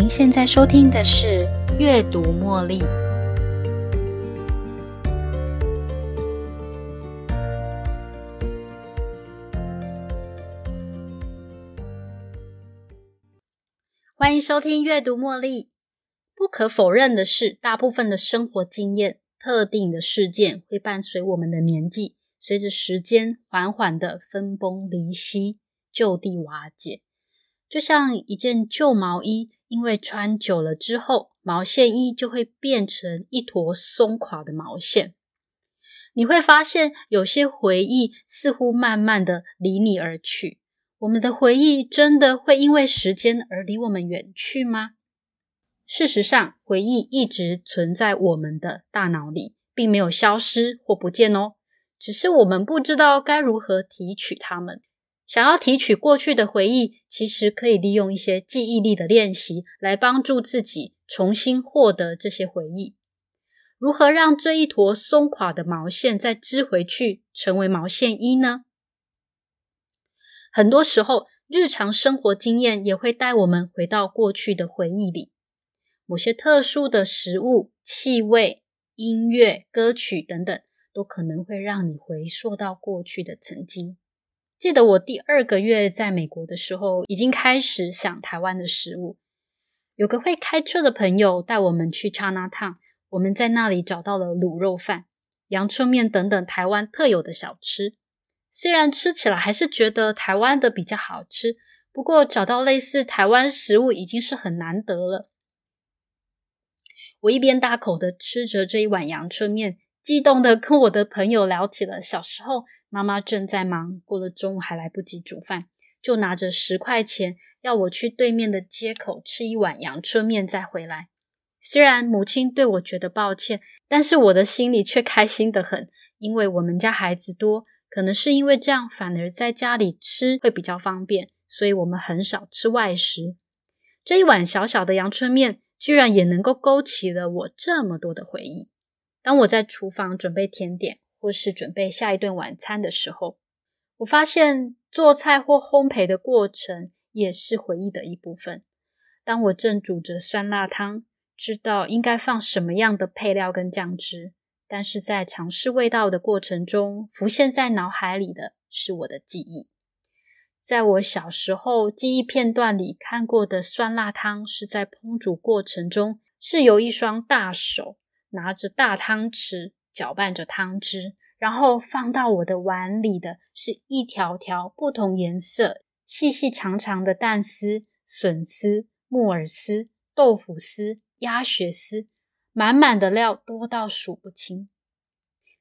您现在收听的是《阅读茉莉》。欢迎收听《阅读茉莉》。不可否认的是，大部分的生活经验、特定的事件会伴随我们的年纪，随着时间缓缓的分崩离析、就地瓦解。就像一件旧毛衣，因为穿久了之后，毛线衣就会变成一坨松垮的毛线。你会发现，有些回忆似乎慢慢的离你而去。我们的回忆真的会因为时间而离我们远去吗？事实上，回忆一直存在我们的大脑里，并没有消失或不见哦，只是我们不知道该如何提取它们。想要提取过去的回忆，其实可以利用一些记忆力的练习来帮助自己重新获得这些回忆。如何让这一坨松垮的毛线再织回去，成为毛线衣呢？很多时候，日常生活经验也会带我们回到过去的回忆里。某些特殊的食物、气味、音乐、歌曲等等，都可能会让你回溯到过去的曾经。记得我第二个月在美国的时候，已经开始想台湾的食物。有个会开车的朋友带我们去 China Town，我们在那里找到了卤肉饭、阳春面等等台湾特有的小吃。虽然吃起来还是觉得台湾的比较好吃，不过找到类似台湾食物已经是很难得了。我一边大口的吃着这一碗阳春面，激动的跟我的朋友聊起了小时候。妈妈正在忙，过了中午还来不及煮饭，就拿着十块钱要我去对面的街口吃一碗阳春面再回来。虽然母亲对我觉得抱歉，但是我的心里却开心的很，因为我们家孩子多，可能是因为这样，反而在家里吃会比较方便，所以我们很少吃外食。这一碗小小的阳春面，居然也能够勾起了我这么多的回忆。当我在厨房准备甜点。或是准备下一顿晚餐的时候，我发现做菜或烘焙的过程也是回忆的一部分。当我正煮着酸辣汤，知道应该放什么样的配料跟酱汁，但是在尝试味道的过程中，浮现在脑海里的是我的记忆。在我小时候记忆片段里看过的酸辣汤，是在烹煮过程中是由一双大手拿着大汤匙。搅拌着汤汁，然后放到我的碗里的是一条条不同颜色、细细长长的蛋丝、笋丝、木耳丝、豆腐丝、鸭血丝，满满的料多到数不清。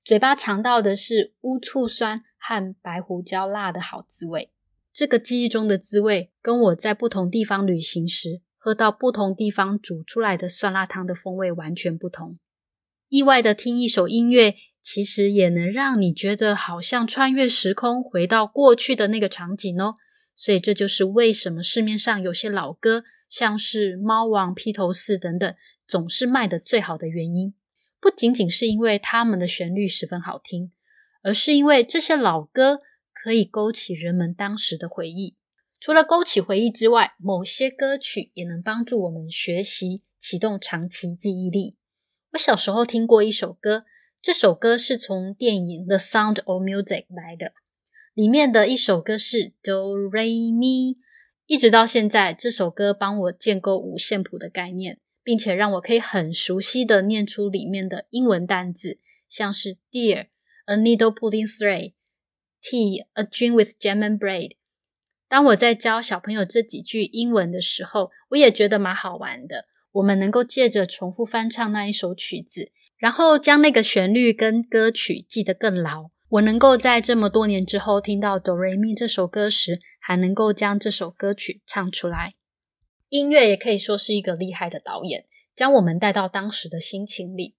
嘴巴尝到的是乌醋酸和白胡椒辣的好滋味。这个记忆中的滋味，跟我在不同地方旅行时喝到不同地方煮出来的酸辣汤的风味完全不同。意外的听一首音乐，其实也能让你觉得好像穿越时空，回到过去的那个场景哦。所以这就是为什么市面上有些老歌，像是《猫王》《披头四》等等，总是卖的最好的原因。不仅仅是因为他们的旋律十分好听，而是因为这些老歌可以勾起人们当时的回忆。除了勾起回忆之外，某些歌曲也能帮助我们学习，启动长期记忆力。我小时候听过一首歌，这首歌是从电影《The Sound of Music》来的，里面的一首歌是 Do Re Mi，一直到现在，这首歌帮我建构五线谱的概念，并且让我可以很熟悉的念出里面的英文单字，像是 Dear a needle pulling thread，Tea a dream with jam and bread。当我在教小朋友这几句英文的时候，我也觉得蛮好玩的。我们能够借着重复翻唱那一首曲子，然后将那个旋律跟歌曲记得更牢。我能够在这么多年之后听到《哆瑞咪》这首歌时，还能够将这首歌曲唱出来。音乐也可以说是一个厉害的导演，将我们带到当时的心情里。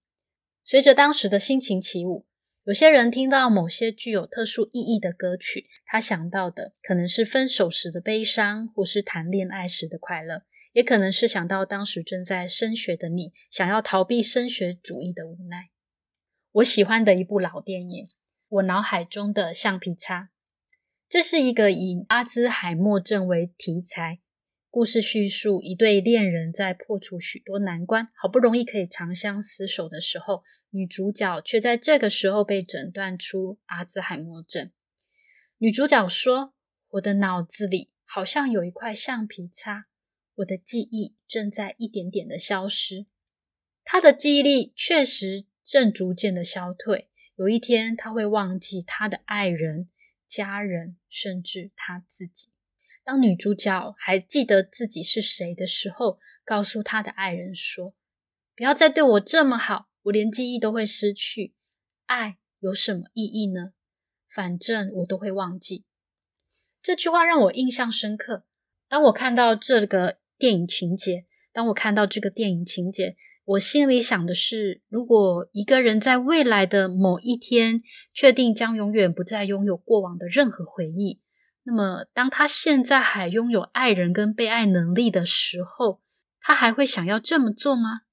随着当时的心情起舞，有些人听到某些具有特殊意义的歌曲，他想到的可能是分手时的悲伤，或是谈恋爱时的快乐。也可能是想到当时正在升学的你，想要逃避升学主义的无奈。我喜欢的一部老电影《我脑海中的橡皮擦》，这是一个以阿兹海默症为题材，故事叙述一对恋人在破除许多难关，好不容易可以长相厮守的时候，女主角却在这个时候被诊断出阿兹海默症。女主角说：“我的脑子里好像有一块橡皮擦，我的记忆正在一点点的消失。”他的记忆力确实正逐渐的消退，有一天他会忘记他的爱人、家人，甚至他自己。当女主角还记得自己是谁的时候，告诉她的爱人说：“不要再对我这么好，我连记忆都会失去。爱有什么意义呢？反正我都会忘记。”这句话让我印象深刻。当我看到这个电影情节，当我看到这个电影情节，我心里想的是：如果一个人在未来的某一天确定将永远不再拥有过往的任何回忆。那么，当他现在还拥有爱人跟被爱能力的时候，他还会想要这么做吗？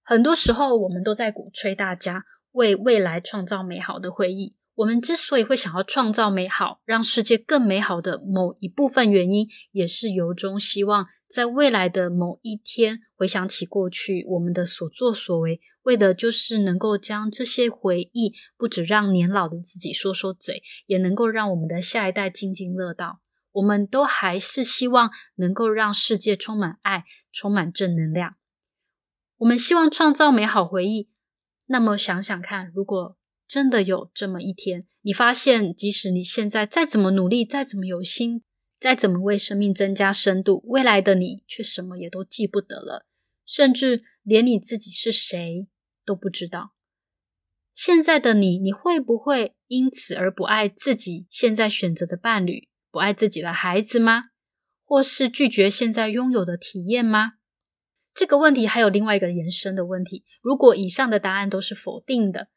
很多时候，我们都在鼓吹大家为未来创造美好的回忆。我们之所以会想要创造美好，让世界更美好的某一部分原因，也是由衷希望在未来的某一天回想起过去我们的所作所为，为的就是能够将这些回忆，不止让年老的自己说说嘴，也能够让我们的下一代津津乐道。我们都还是希望能够让世界充满爱，充满正能量。我们希望创造美好回忆。那么想想看，如果真的有这么一天，你发现，即使你现在再怎么努力，再怎么有心，再怎么为生命增加深度，未来的你却什么也都记不得了，甚至连你自己是谁都不知道。现在的你，你会不会因此而不爱自己现在选择的伴侣，不爱自己的孩子吗？或是拒绝现在拥有的体验吗？这个问题还有另外一个延伸的问题：如果以上的答案都是否定的。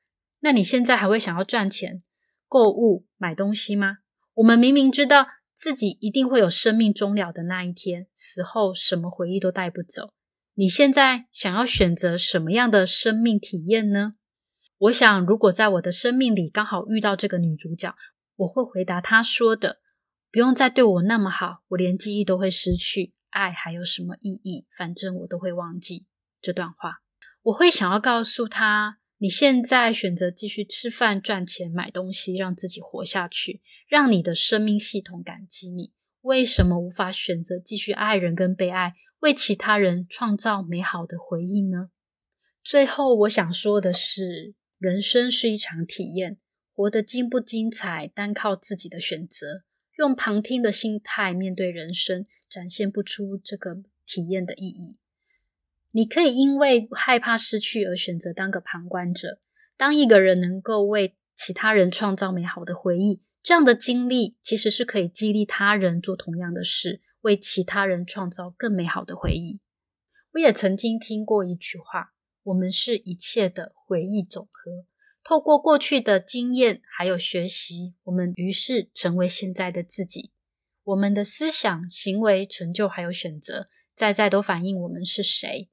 那你现在还会想要赚钱、购物、买东西吗？我们明明知道自己一定会有生命终了的那一天，死后什么回忆都带不走。你现在想要选择什么样的生命体验呢？我想，如果在我的生命里刚好遇到这个女主角，我会回答她说的：“不用再对我那么好，我连记忆都会失去，爱还有什么意义？反正我都会忘记。”这段话，我会想要告诉她。你现在选择继续吃饭、赚钱、买东西，让自己活下去，让你的生命系统感激你。为什么无法选择继续爱人跟被爱，为其他人创造美好的回忆呢？最后，我想说的是，人生是一场体验，活得精不精彩，单靠自己的选择。用旁听的心态面对人生，展现不出这个体验的意义。你可以因为害怕失去而选择当个旁观者。当一个人能够为其他人创造美好的回忆，这样的经历其实是可以激励他人做同样的事，为其他人创造更美好的回忆。我也曾经听过一句话：“我们是一切的回忆总和。”透过过去的经验还有学习，我们于是成为现在的自己。我们的思想、行为、成就还有选择，在在都反映我们是谁。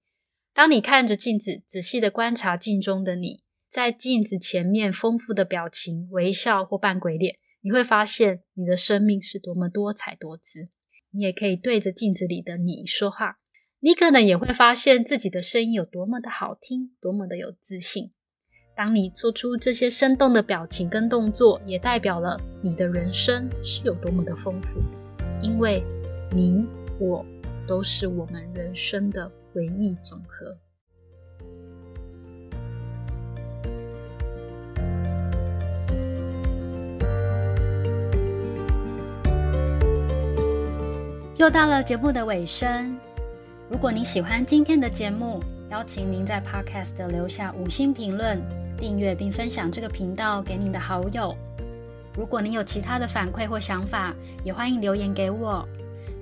当你看着镜子，仔细的观察镜中的你，在镜子前面丰富的表情、微笑或扮鬼脸，你会发现你的生命是多么多彩多姿。你也可以对着镜子里的你说话，你可能也会发现自己的声音有多么的好听，多么的有自信。当你做出这些生动的表情跟动作，也代表了你的人生是有多么的丰富，因为你我都是我们人生的。回忆总和。又到了节目的尾声。如果您喜欢今天的节目，邀请您在 Podcast 留下五星评论、订阅并分享这个频道给您的好友。如果您有其他的反馈或想法，也欢迎留言给我。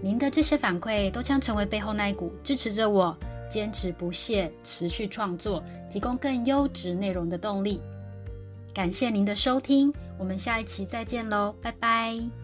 您的这些反馈都将成为背后那一股支持着我坚持不懈、持续创作、提供更优质内容的动力。感谢您的收听，我们下一期再见喽，拜拜。